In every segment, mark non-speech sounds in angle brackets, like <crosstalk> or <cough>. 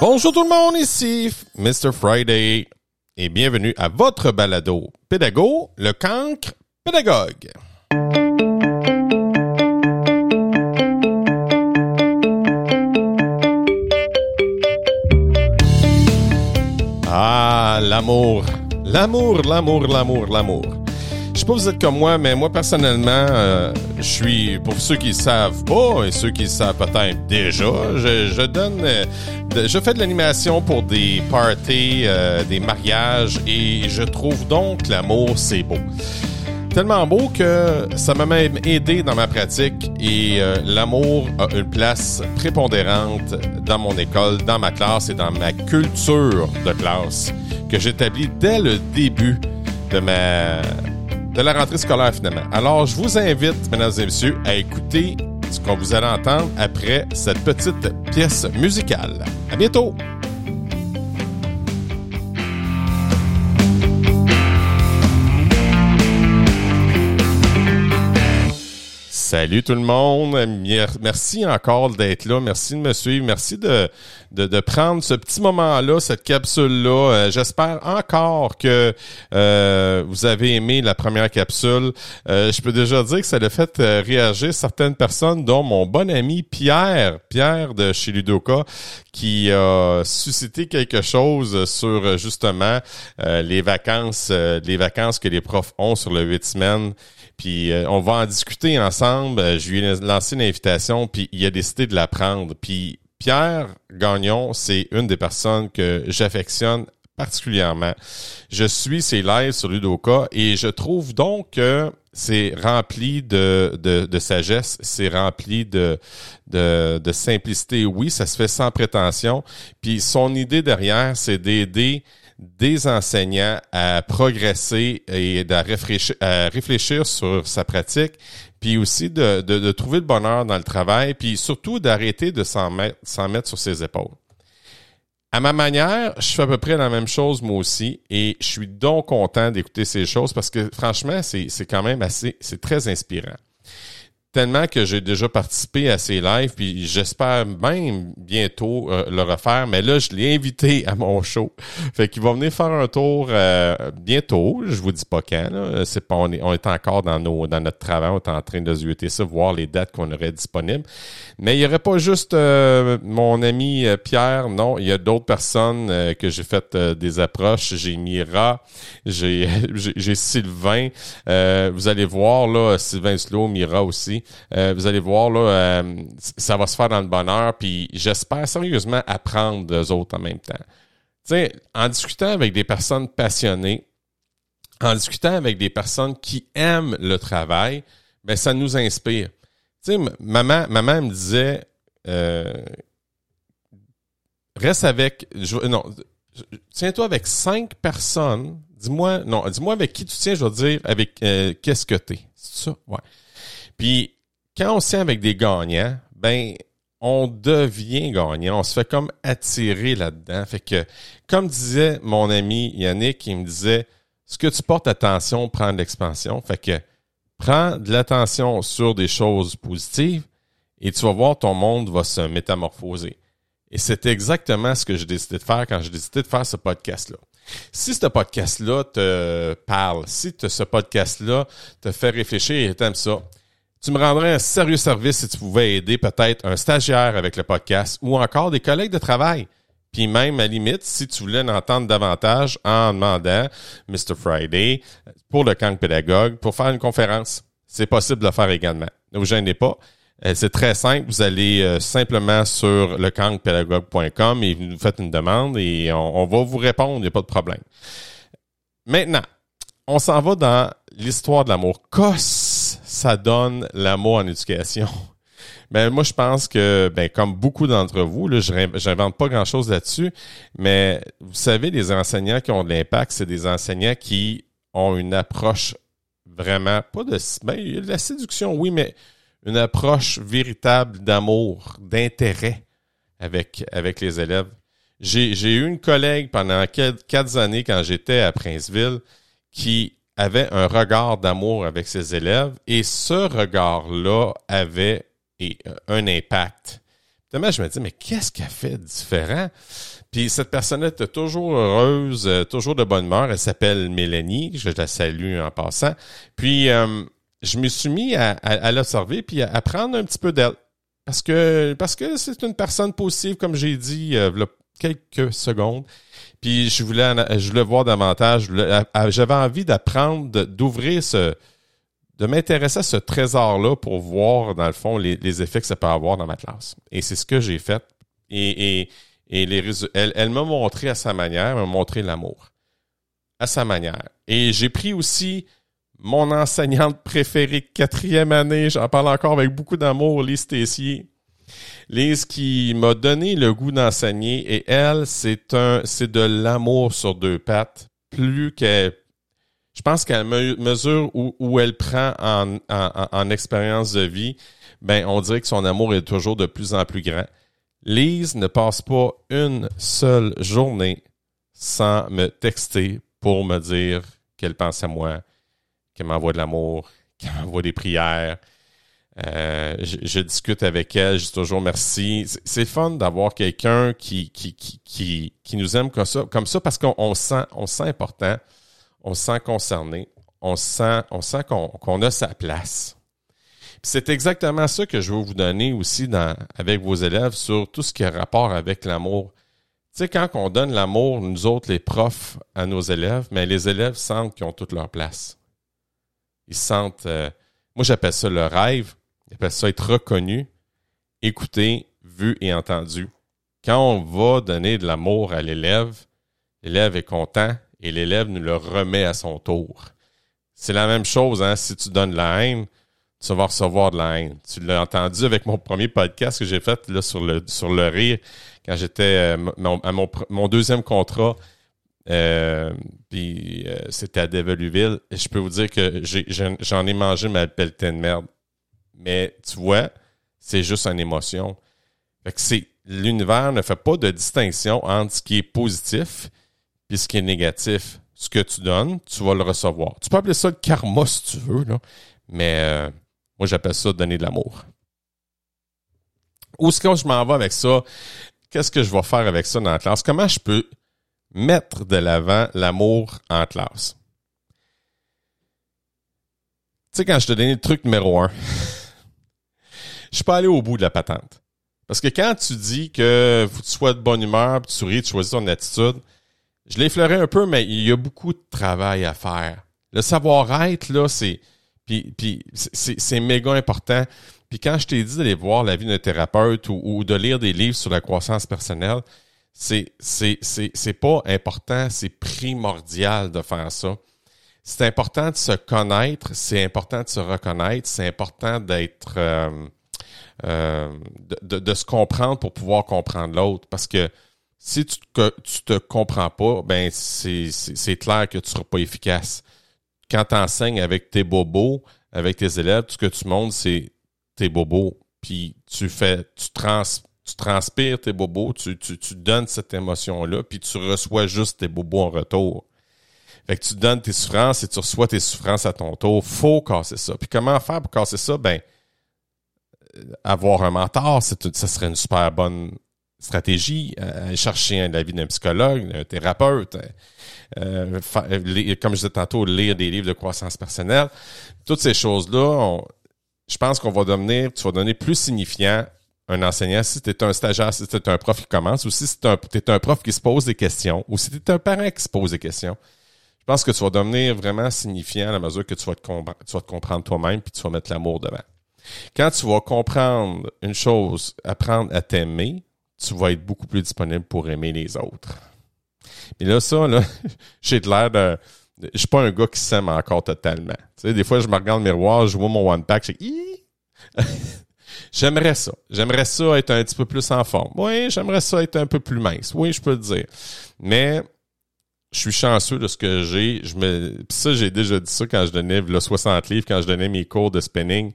Bonjour tout le monde, ici Mr. Friday et bienvenue à votre balado pédago, le cancre pédagogue. Ah, l'amour, l'amour, l'amour, l'amour, l'amour. Sais pas vous êtes comme moi, mais moi personnellement, euh, je suis pour ceux qui savent pas et ceux qui savent peut-être déjà, je, donne, euh, je fais de l'animation pour des parties, euh, des mariages et je trouve donc l'amour c'est beau. Tellement beau que ça m'a même aidé dans ma pratique et l'amour a une place prépondérante dans mon école, dans ma classe et dans ma culture de classe que j'établis dès le début de ma de la rentrée scolaire finalement. Alors, je vous invite, mesdames et messieurs, à écouter ce qu'on vous allez entendre après cette petite pièce musicale. À bientôt! Salut tout le monde. Mer- Merci encore d'être là. Merci de me suivre. Merci de, de, de prendre ce petit moment-là, cette capsule-là. Euh, J'espère encore que euh, vous avez aimé la première capsule. Euh, je peux déjà dire que ça a fait euh, réagir certaines personnes, dont mon bon ami Pierre, Pierre de chez Ludoka, qui a suscité quelque chose sur euh, justement les vacances, les vacances que les profs ont sur le huit semaines. Puis euh, on va en discuter ensemble. Euh, je lui ai lancé une invitation, puis il a décidé de la prendre. Puis Pierre Gagnon, c'est une des personnes que j'affectionne particulièrement. Je suis ses lives sur Ludoka et je trouve donc que c'est rempli de, de, sagesse, c'est rempli de, de, de simplicité. Oui, ça se fait sans prétention. Puis son idée derrière, c'est d'aider des enseignants à progresser et à réfléchir, sur sa pratique, puis aussi de, trouver le bonheur dans le travail, puis surtout d'arrêter de s'en mettre, mettre sur ses épaules. À ma manière, je fais à peu près la même chose moi aussi et je suis donc content d'écouter ces choses parce que franchement, c'est quand même assez, c'est très inspirant. Tellement que j'ai déjà participé à ces lives, puis j'espère même bientôt euh, le refaire. Mais là, je l'ai invité à mon show. Fait qu'il va venir faire un tour euh, bientôt. Je vous dis pas quand. C'est pas, on, est, on est encore dans, nos, dans notre travail. On est en train de zioter ça, voir les dates qu'on aurait disponibles. Mais il y aurait pas juste euh, mon ami euh, Pierre. Non, il y a d'autres personnes euh, que j'ai fait euh, des approches. J'ai Mira, j'ai <laughs> j'ai Sylvain. Vous allez voir là, Sylvain Slow, Mira aussi. Euh, vous allez voir là, euh, ça va se faire dans le bonheur. Puis j'espère sérieusement apprendre d'eux autres en même temps. Tu sais, en discutant avec des personnes passionnées, en discutant avec des personnes qui aiment le travail, ben ça nous inspire. Maman, maman me disait, euh, reste avec, je- non, tiens-toi avec cinq personnes. Dis-moi, non, dis-moi avec qui tu tiens, je vais dire avec euh, qu'est-ce que t'es. C'est ça, ouais. Puis quand on se tient avec des gagnants, ben on devient gagnant. On se fait comme attirer là-dedans. Fait que, comme disait mon ami Yannick, il me disait, ce que tu portes attention prend de l'expansion. Fait que prends de l'attention sur des choses positives et tu vas voir ton monde va se métamorphoser. Et c'est exactement ce que j'ai décidé de faire quand j'ai décidé de faire ce podcast-là. Si ce podcast-là te parle, si ce podcast-là te fait réfléchir et t'aimes ça, tu me rendrais un sérieux service si tu pouvais aider peut-être un stagiaire avec le podcast ou encore des collègues de travail. Puis même, à limite, si tu voulais en entendre davantage en demandant Mr. Friday pour le camp pédagogue pour faire une conférence, c'est possible de le faire également. Ne vous gênez pas. Euh, C'est très simple. Vous allez euh, simplement sur lecancpédagogue.com et vous faites une demande et on, va vous répondre. Il n'y a pas de problème. Maintenant, on s'en va dans l'histoire de l'amour. Ça donne l'amour en éducation? <laughs> Ben moi je pense que ben comme beaucoup d'entre vous là, j'invente pas grand-chose là-dessus, mais vous savez les enseignants qui ont de l'impact, c'est des enseignants qui ont une approche vraiment pas de ben il y a de la séduction oui, mais une approche véritable d'amour, d'intérêt avec les élèves. J'ai eu une collègue pendant quatre années quand j'étais à Princeville qui avait un regard d'amour avec ses élèves et ce regard-là avait euh, un impact. Finalement, je me dis, mais qu'est-ce qu'elle fait de différent? Puis cette personne était toujours heureuse, euh, toujours de bonne humeur. Elle s'appelle Mélanie, je la salue en passant. Puis euh, je me suis mis à, l'observer puis à, prendre un petit peu d'elle. Parce que parce que c'est une personne positive, comme j'ai dit quelques secondes. Puis je voulais je voulais voir davantage. J'avais envie d'apprendre, d'ouvrir ce de m'intéresser à ce trésor-là pour voir, dans le fond, les, effets que ça peut avoir dans ma classe. Et c'est ce que j'ai fait. Et, et, et les elle, elle m'a montré à sa manière, elle m'a montré l'amour. À sa manière. Et j'ai pris aussi mon enseignante préférée, quatrième année, j'en parle encore avec beaucoup d'amour, Lise Tessier. Lise qui m'a donné le goût d'enseigner et elle, c'est un, c'est de l'amour sur deux pattes. Plus qu'elle, je pense qu'à mesure où, elle prend en, en, en expérience de vie, ben, on dirait que son amour est toujours de plus en plus grand. Lise ne passe pas une seule journée sans me texter pour me dire qu'elle pense à moi, qu'elle m'envoie de l'amour, qu'elle m'envoie des prières. Euh, je, discute avec elle, je dis toujours merci. C'est fun d'avoir quelqu'un qui, qui, qui, qui, nous aime comme ça, comme ça parce qu'on sent, on sent important, on se sent concerné, on sent, on sent qu'on a sa place. C'est exactement ça que je veux vous donner aussi dans, avec vos élèves sur tout ce qui a rapport avec l'amour. Tu sais, quand on donne l'amour, nous autres, les profs, à nos élèves, mais les élèves sentent qu'ils ont toute leur place. Ils sentent, euh, moi j'appelle ça le rêve, j'appelle ça être reconnu, écouté, vu et entendu. Quand on va donner de l'amour à l'élève, l'élève est content et l'élève nous le remet à son tour. C'est la même chose, hein, si tu donnes la haine, tu vas recevoir de la haine. Tu l'as entendu avec mon premier podcast que j'ai fait là, sur, le, sur le rire quand j'étais euh, à mon, deuxième contrat. Euh, puis euh, c'était à Develuville. Je peux vous dire que j'en ai, mangé ma pelletée de merde. Mais tu vois, c'est juste une émotion. Fait que l'univers ne fait pas de distinction entre ce qui est positif et ce qui est négatif. Ce que tu donnes, tu vas le recevoir. Tu peux appeler ça le karma si tu veux, là. mais moi, j'appelle ça donner de l'amour. Où est-ce que je m'en vais avec ça? Qu'est-ce que je vais faire avec ça dans la classe? Comment je peux mettre de l'avant l'amour en classe? Tu sais, quand je te donnais le truc numéro un, <laughs> je suis pas allé au bout de la patente. Parce que quand tu dis que tu sois de bonne humeur, tu souris, tu choisis ton attitude, je l'ai effleuré un peu, mais il y a beaucoup de travail à faire. Le savoir-être, là, c'est puis, puis c'est méga important. Puis quand je t'ai dit d'aller voir la vie d'un thérapeute ou, de lire des livres sur la croissance personnelle, c'est pas important, c'est primordial de faire ça. C'est important de se connaître, c'est important de se reconnaître, c'est important d'être euh, euh, de, se comprendre pour pouvoir comprendre l'autre. Parce que si tu, que, tu te comprends pas, ben c'est clair que tu seras pas efficace quand tu enseignes avec tes bobos, avec tes élèves, tout ce que tu montres, c'est tes bobos. Puis tu fais, tu, trans, transpires tes bobos, tu, donnes cette émotion-là, puis tu reçois juste tes bobos en retour. Fait que tu donnes tes souffrances et tu reçois tes souffrances à ton tour. Faut casser ça. Puis comment faire pour casser ça? Ben, avoir un mentor, c'est, ça serait une super bonne stratégie, euh, chercher l'avis d'un psychologue, d'un thérapeute, euh, euh, comme je disais tantôt, lire des livres de croissance personnelle. Toutes ces choses-là, je pense qu'on va devenir, tu vas donner plus signifiant un enseignant si tu es un stagiaire, si tu es un prof qui commence, ou si tu es, un prof qui se pose des questions, ou si tu es un parent qui se pose des questions. Je pense que tu vas devenir vraiment signifiant à la mesure que tu vas te, tu vas te comprendre toi-même puis tu vas mettre l'amour devant. Quand tu vas comprendre une chose, apprendre à t'aimer, tu vas être beaucoup plus disponible pour aimer les autres. Mais là, ça, là, <laughs> j'ai de l'air de. Je suis pas un gars qui s'aime encore totalement. Tu sais, des fois, je me regarde le miroir, je vois mon one pack, je <laughs> J'aimerais ça. J'aimerais ça être un petit peu plus en forme. Oui, j'aimerais ça être un peu plus mince. Oui, je peux le dire. Mais je suis chanceux de ce que j'ai. Je me, Puis ça, j'ai déjà dit ça quand je donnais le 60 livres, quand je donnais mes cours de spinning.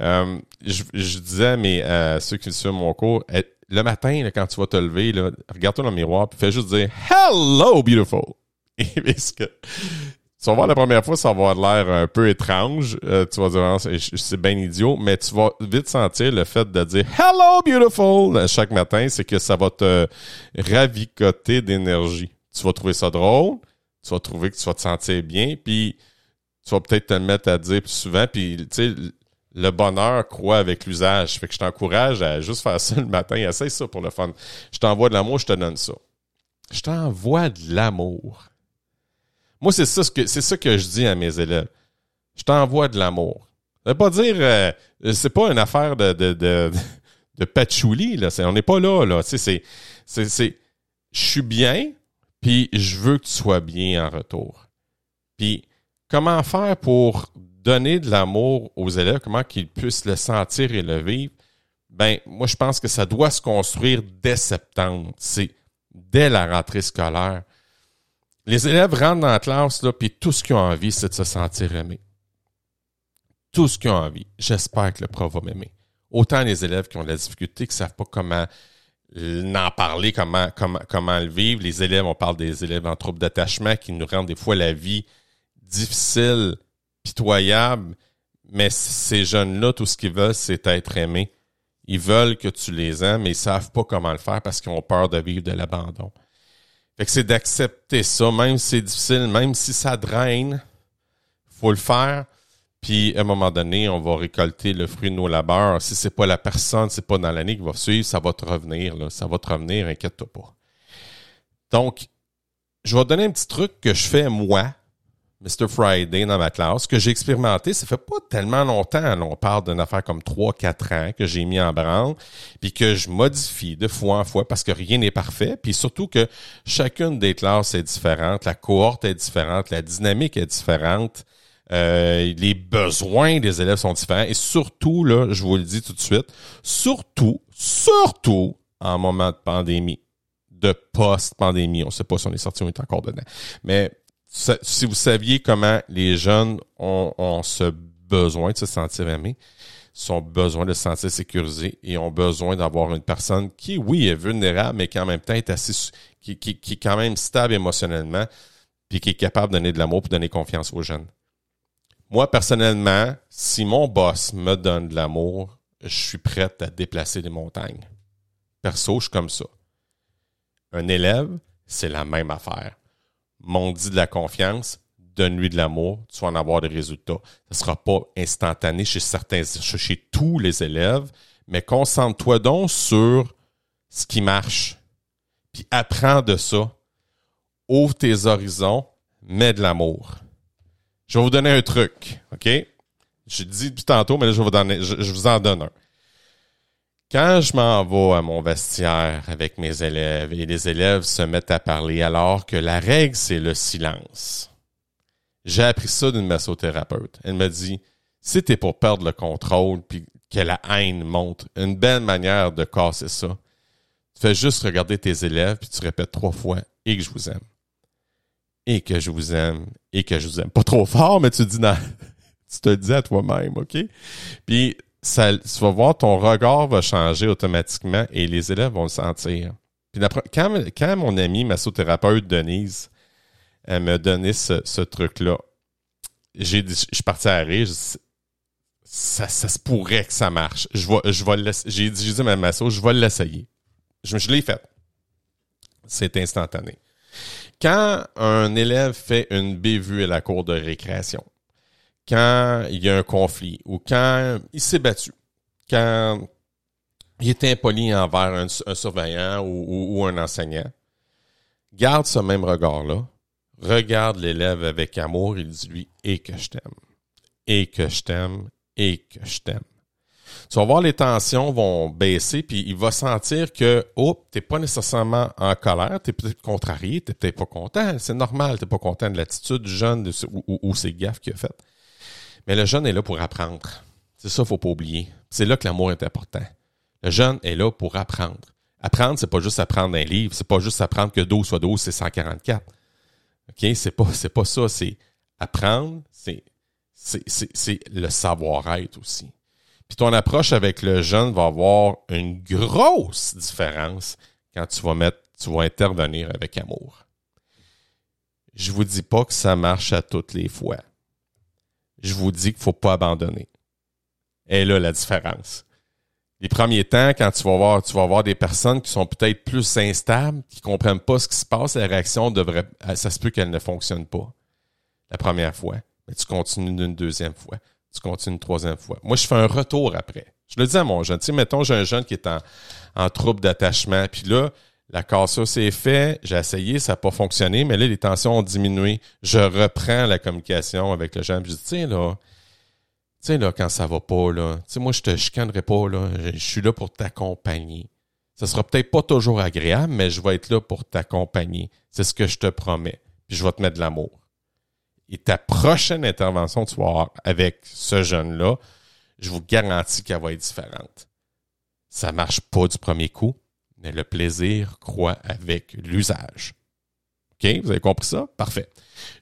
Euh, je, disais à, à ceux qui suivent mon cours, le matin, quand tu vas te lever, regarde-toi dans le miroir, puis fais juste dire Hello, beautiful! <laughs> Et que tu vas voir la première fois, ça va avoir l'air un peu étrange. Euh, tu vas dire, ah, c'est bien idiot, mais tu vas vite sentir le fait de dire Hello, beautiful chaque matin, c'est que ça va te ravicoter d'énergie. Tu vas trouver ça drôle, tu vas trouver que tu vas te sentir bien, puis tu vas peut-être te mettre à dire plus souvent, puis tu sais, le bonheur croit avec l'usage. Fait que je t'encourage à juste faire ça le matin. Essaye ça pour le fun. Je t'envoie de l'amour, je te donne ça. Je t'envoie de l'amour. Moi, c'est ça, que, c'est ça que je dis à mes élèves. Je t'envoie de l'amour. Ça veut pas dire, euh, c'est pas une affaire de, de, de, patchouli, là. on n'est pas là, là. c'est, c'est, je suis bien, puis je veux que tu sois bien en retour. Puis, comment faire pour donner de l'amour aux élèves, comment qu'ils puissent le sentir et le vivre? Ben, moi, je pense que ça doit se construire dès septembre. C'est dès la rentrée scolaire. Les élèves rentrent dans la classe, puis tout ce qu'ils ont envie, c'est de se sentir aimé. Tout ce qu'ils ont envie. J'espère que le prof va m'aimer. Autant les élèves qui ont de la difficulté, qui ne savent pas comment en parler, comment, comment, comment le vivre. Les élèves, on parle des élèves en trouble d'attachement qui nous rendent des fois la vie difficile, pitoyable. Mais ces jeunes-là, tout ce qu'ils veulent, c'est être aimés. Ils veulent que tu les aimes, mais ils savent pas comment le faire parce qu'ils ont peur de vivre de l'abandon. Fait que c'est d'accepter ça, même si c'est difficile, même si ça draine, faut le faire. Puis à un moment donné, on va récolter le fruit de nos labeurs. Si c'est pas la personne, c'est pas dans l'année qui va suivre, ça va te revenir. Ça va te revenir, inquiète-toi pas. Donc, je vais te donner un petit truc que je fais moi Mr. Friday dans ma classe, que j'ai expérimenté, ça fait pas tellement longtemps, on parle d'une affaire comme 3-4 ans que j'ai mis en branle, puis que je modifie de fois en fois parce que rien n'est parfait, puis surtout que chacune des classes est différente, la cohorte est différente, la dynamique est différente, euh, les besoins des élèves sont différents, et surtout, là, je vous le dis tout de suite, surtout, surtout en moment de pandémie, de post-pandémie, on sait pas si on est sorti ou on est encore dedans, mais si vous saviez comment les jeunes ont, ce besoin de se sentir aimés, sont besoin de se sentir sécurisés et ont besoin d'avoir une personne qui, oui, est vulnérable, mais qui en même temps est assez, qui, est quand même stable émotionnellement, puis qui est capable de donner de l'amour pour donner confiance aux jeunes. Moi, personnellement, si mon boss me donne de l'amour, je suis prêt à déplacer les montagnes. Perso, je suis comme ça. Un élève, c'est la même affaire m'ont dit de la confiance, donne-lui de l'amour, tu vas en avoir des résultats. Ce ne sera pas instantané chez certains, chez tous les élèves, mais concentre-toi donc sur ce qui marche. Puis apprends de ça. Ouvre tes horizons, mets de l'amour. Je vais vous donner un truc, OK? J'ai dit depuis tantôt, mais là, je, vous vous en donne un. Quand je m'en vais à mon vestiaire avec mes élèves et les élèves se mettent à parler alors que la règle, c'est le silence. J'ai appris ça d'une massothérapeute. Elle me dit, si t'es pour perdre le contrôle puis que la haine monte, une belle manière de casser ça, tu fais juste regarder tes élèves puis tu répètes trois fois et que je vous aime. Et que je vous aime et que je vous aime. Pas trop fort, mais tu dis non. <laughs> tu te dis à toi-même, OK? Puis ça, tu vas voir, ton regard va changer automatiquement et les élèves vont le sentir. Puis quand, quand mon amie massothérapeute Denise elle m'a donné ce, truc-là, j'ai je suis parti à rire. Ça, ça se pourrait que ça marche. Je vais, je vais j'ai dit, à ma masso, je vais l'essayer. Je, je l'ai fait. C'est instantané. Quand un élève fait une bévue à la cour de récréation, quand il y a un conflit ou quand il s'est battu, quand il est impoli envers un, surveillant ou, un enseignant, garde ce même regard-là, regarde l'élève avec amour et dis-lui et que je t'aime, et que je t'aime, et que je t'aime. Tu vas voir les tensions vont baisser, puis il va sentir que, oh, t'es pas nécessairement en colère, t'es peut-être contrarié, t'es peut-être pas content, c'est normal, t'es pas content de l'attitude du jeune ou, ou, ses gaffes qu'il a faites. Mais le jeune est là pour apprendre. C'est ça, faut pas oublier. C'est là que l'amour est important. Le jeune est là pour apprendre. Apprendre, c'est pas juste apprendre un livre, c'est pas juste apprendre que 12 fois 12, c'est 144. OK? C'est pas, pas ça, c'est apprendre, c'est, le savoir-être aussi. Puis ton approche avec le jeune va avoir une grosse différence quand tu vas mettre, tu vas intervenir avec amour. Je vous dis pas que ça marche à toutes les fois. Je vous dis qu'il faut pas abandonner. Et là, la différence. Les premiers temps, quand tu vas voir, tu vas voir des personnes qui sont peut-être plus instables, qui comprennent pas ce qui se passe, la réaction devrait, ça se peut qu'elle ne fonctionne pas la première fois. Mais tu continues une deuxième fois. Tu continues une troisième fois. Moi, je fais un retour après. Je le dis à mon jeune. Tu sais, mettons, j'ai un jeune qui est en, en trouble d'attachement. Puis là, la cassure s'est fait, j'ai essayé, ça n'a pas fonctionné, mais là, les tensions ont diminué. Je reprends la communication avec le jeune. Je dis, tiens, là, tu sais, là, quand ça va pas, là, tu sais, moi, je te chicanerai pas, là. Je, suis là pour t'accompagner. Ça sera peut-être pas toujours agréable, mais je vais être là pour t'accompagner. C'est ce que je te promets. Puis je vais te mettre de l'amour. Et ta prochaine intervention, tu vas avoir avec ce jeune-là, je vous garantis qu'elle va être différente. Ça marche pas du premier coup, mais le plaisir croît avec l'usage. OK? Vous avez compris ça? Parfait.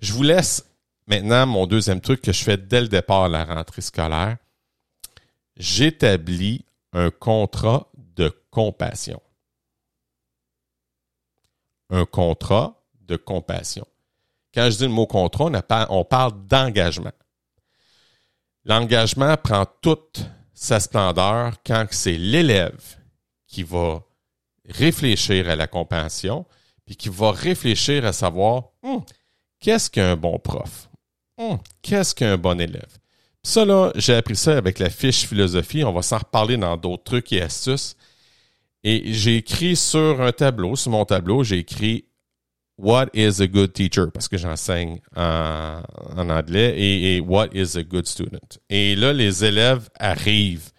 Je vous laisse maintenant mon deuxième truc que je fais dès le départ à la rentrée scolaire. J'établis un contrat de compassion. Un contrat de compassion. Quand je dis le mot contrat, on, parle d'engagement. L'engagement prend toute sa splendeur quand c'est l'élève qui va réfléchir à la compassion, puis qui va réfléchir à savoir hum, qu'est-ce qu'un bon prof, hum, qu'est-ce qu'un bon élève? ça, là, j'ai appris ça avec la fiche philosophie. On va s'en reparler dans d'autres trucs et astuces. Et j'ai écrit sur un tableau, sur mon tableau, j'ai écrit What is a good teacher? Parce que j'enseigne en, anglais. Et, et, What is a good student? Et là, les élèves arrivent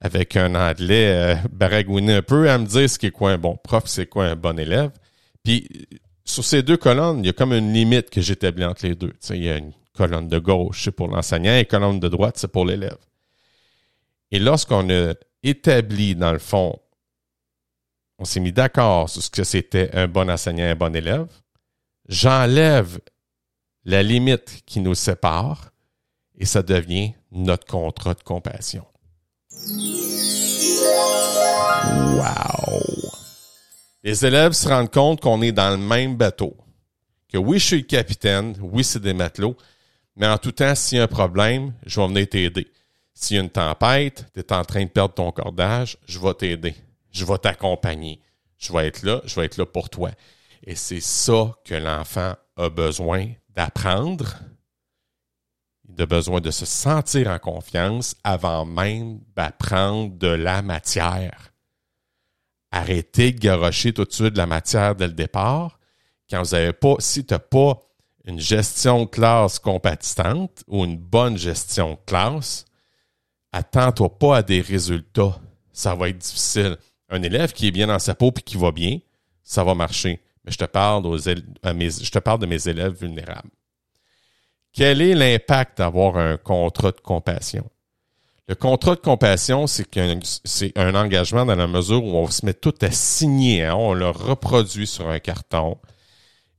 avec un anglais euh, baragouiné un peu à me dire ce qui est quoi un bon prof, c'est quoi un bon élève. Puis sur ces deux colonnes, il y a comme une limite que j'établis entre les deux. Tu sais, il y a une colonne de gauche, c'est pour l'enseignant, et une colonne de droite, c'est pour l'élève. Et lorsqu'on a établi, dans le fond, on s'est mis d'accord sur ce que c'était un bon enseignant un bon élève, j'enlève la limite qui nous sépare et ça devient notre contrat de compassion. Wow! Les élèves se rendent compte qu'on est dans le même bateau. Que oui, je suis le capitaine, oui, c'est des matelots, mais en tout temps, s'il y a un problème, je vais venir t'aider. S'il y a une tempête, tu es en train de perdre ton cordage, je vais t'aider. Je vais t'accompagner. Je vais être là, je vais être là pour toi. Et c'est ça que l'enfant a besoin d'apprendre il a besoin de se sentir en confiance avant même d'apprendre de la matière. Arrêtez de garocher tout de suite la matière dès le départ. Quand vous n'avez pas, si tu n'as pas une gestion de classe compatissante ou une bonne gestion de classe, attends-toi pas à des résultats. Ça va être difficile. Un élève qui est bien dans sa peau et qui va bien, ça va marcher. Mais je te parle, de mes élèves vulnérables. Quel est l'impact d'avoir un contrat de compassion? Le contrat de compassion, c'est un engagement dans la mesure où on se met tout à signer, hein. on le reproduit sur un carton.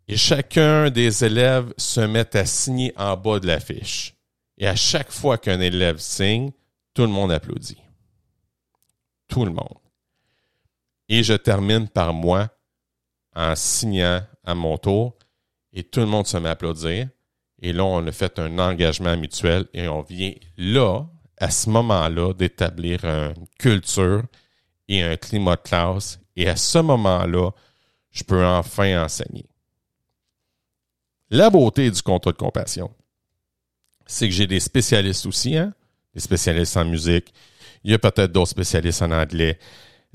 Et chacun des élèves se met à signer en bas de la fiche. Et à chaque fois qu'un élève signe, tout le monde applaudit. Tout le monde. Et je termine par moi en signant à mon tour et tout le monde se met à applaudir. Et là, on a fait un engagement mutuel et on vient là, à ce moment-là, d'établir une culture et un climat de classe. Et à ce moment-là, je peux enfin enseigner. La beauté du contrat de compassion, c'est que j'ai des spécialistes aussi, hein? des spécialistes en musique. Il y a peut-être d'autres spécialistes en anglais.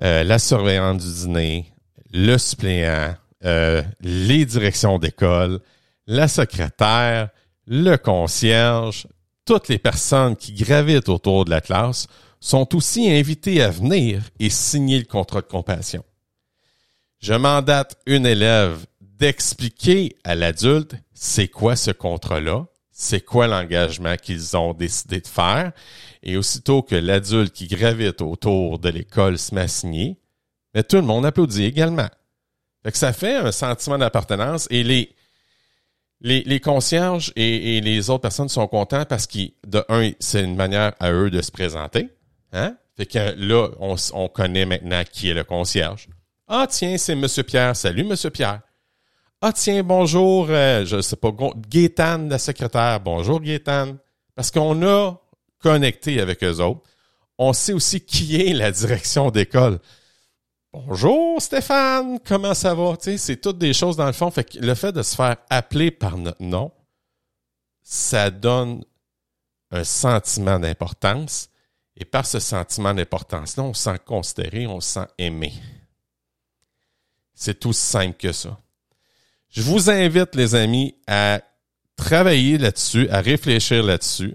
Euh, la surveillante du dîner, le suppléant, euh, les directions d'école, la secrétaire, le concierge, toutes les personnes qui gravitent autour de la classe sont aussi invitées à venir et signer le contrat de compassion. Je mandate une élève d'expliquer à l'adulte c'est quoi ce contrat-là, c'est quoi l'engagement qu'ils ont décidé de faire, et aussitôt que l'adulte qui gravite autour de l'école se met mais tout le monde applaudit également. Fait que ça fait un sentiment d'appartenance et les, les, concierges et, les autres personnes sont contents parce que, de un, c'est une manière à eux de se présenter. Hein? Fait que là, on, connaît maintenant qui est le concierge. Ah, tiens, c'est Monsieur Pierre. Salut, Monsieur Pierre. Ah tiens, bonjour, euh, je sais pas, Gaétane, la secrétaire. Bonjour Gaétane. Parce qu'on a connecté avec eux autres. On sait aussi qui est la direction d'école. Bonjour Stéphane, comment ça va? C'est toutes des choses dans le fond. Fait que le fait de se faire appeler par notre nom, ça donne un sentiment d'importance. Et par ce sentiment d'importance-là, on se sent considéré, on se sent aimé. C'est aussi simple que ça. Je vous invite, les amis, à travailler là-dessus, à réfléchir là-dessus.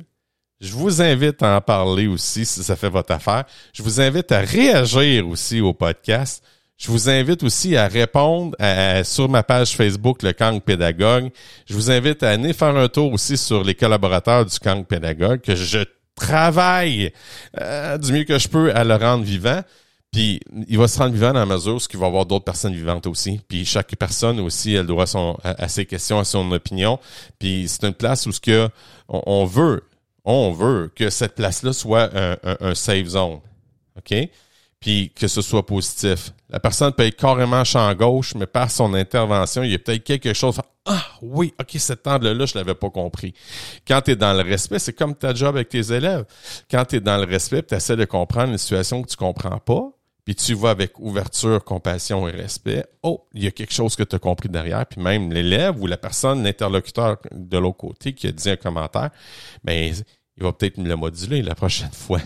Je vous invite à en parler aussi si ça fait votre affaire. Je vous invite à réagir aussi au podcast. Je vous invite aussi à répondre sur ma page Facebook, le Kang Pédagogue. Je vous invite à aller faire un tour aussi sur les collaborateurs du Kang Pédagogue, que je travaille euh, du mieux que je peux à le rendre vivant. Puis il va se rendre vivant dans la mesure où il va y avoir d'autres personnes vivantes aussi. Puis chaque personne aussi, elle doit son, à, ses questions, à son opinion. Puis c'est une place où ce que on, veut, on veut que cette place-là soit un, un, safe zone. OK? Puis que ce soit positif. La personne peut être carrément champ gauche, mais par son intervention, il y a peut-être quelque chose. Ah oui, ok, cet angle-là, je l'avais pas compris. Quand tu es dans le respect, c'est comme ta job avec tes élèves. Quand tu es dans le respect, tu essaies de comprendre une situation que tu comprends pas, puis tu vas avec ouverture, compassion et respect, oh, il y a quelque chose que tu as compris derrière, puis même l'élève ou la personne, l'interlocuteur de l'autre côté qui a dit un commentaire, ben il va peut-être me le moduler la prochaine <laughs> fois.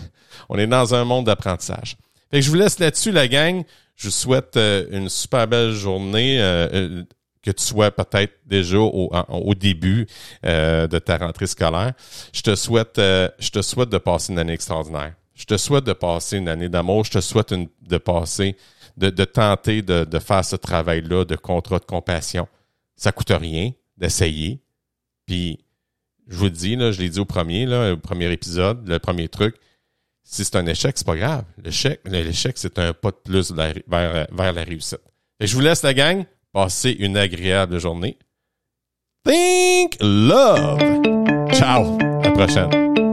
On est dans un monde d'apprentissage. Fait que je vous laisse là-dessus, la gang. Je vous souhaite euh, une super belle journée. Euh, euh, que tu sois peut-être déjà au, au début de ta rentrée scolaire. Je te souhaite, je te souhaite de passer une année extraordinaire. Je te souhaite de passer une année d'amour. Je te souhaite de passer, de, tenter de, faire ce travail-là de contrat de compassion. Ça coûte rien d'essayer. Puis, je vous le dis, là, je l'ai dit au premier, au premier épisode, le premier truc. Si c'est un échec, c'est pas grave. L'échec, l'échec, c'est un pas de plus vers, vers la réussite. Et je vous laisse la gang. Passez une agréable journée. Think love. Ciao. À la prochaine.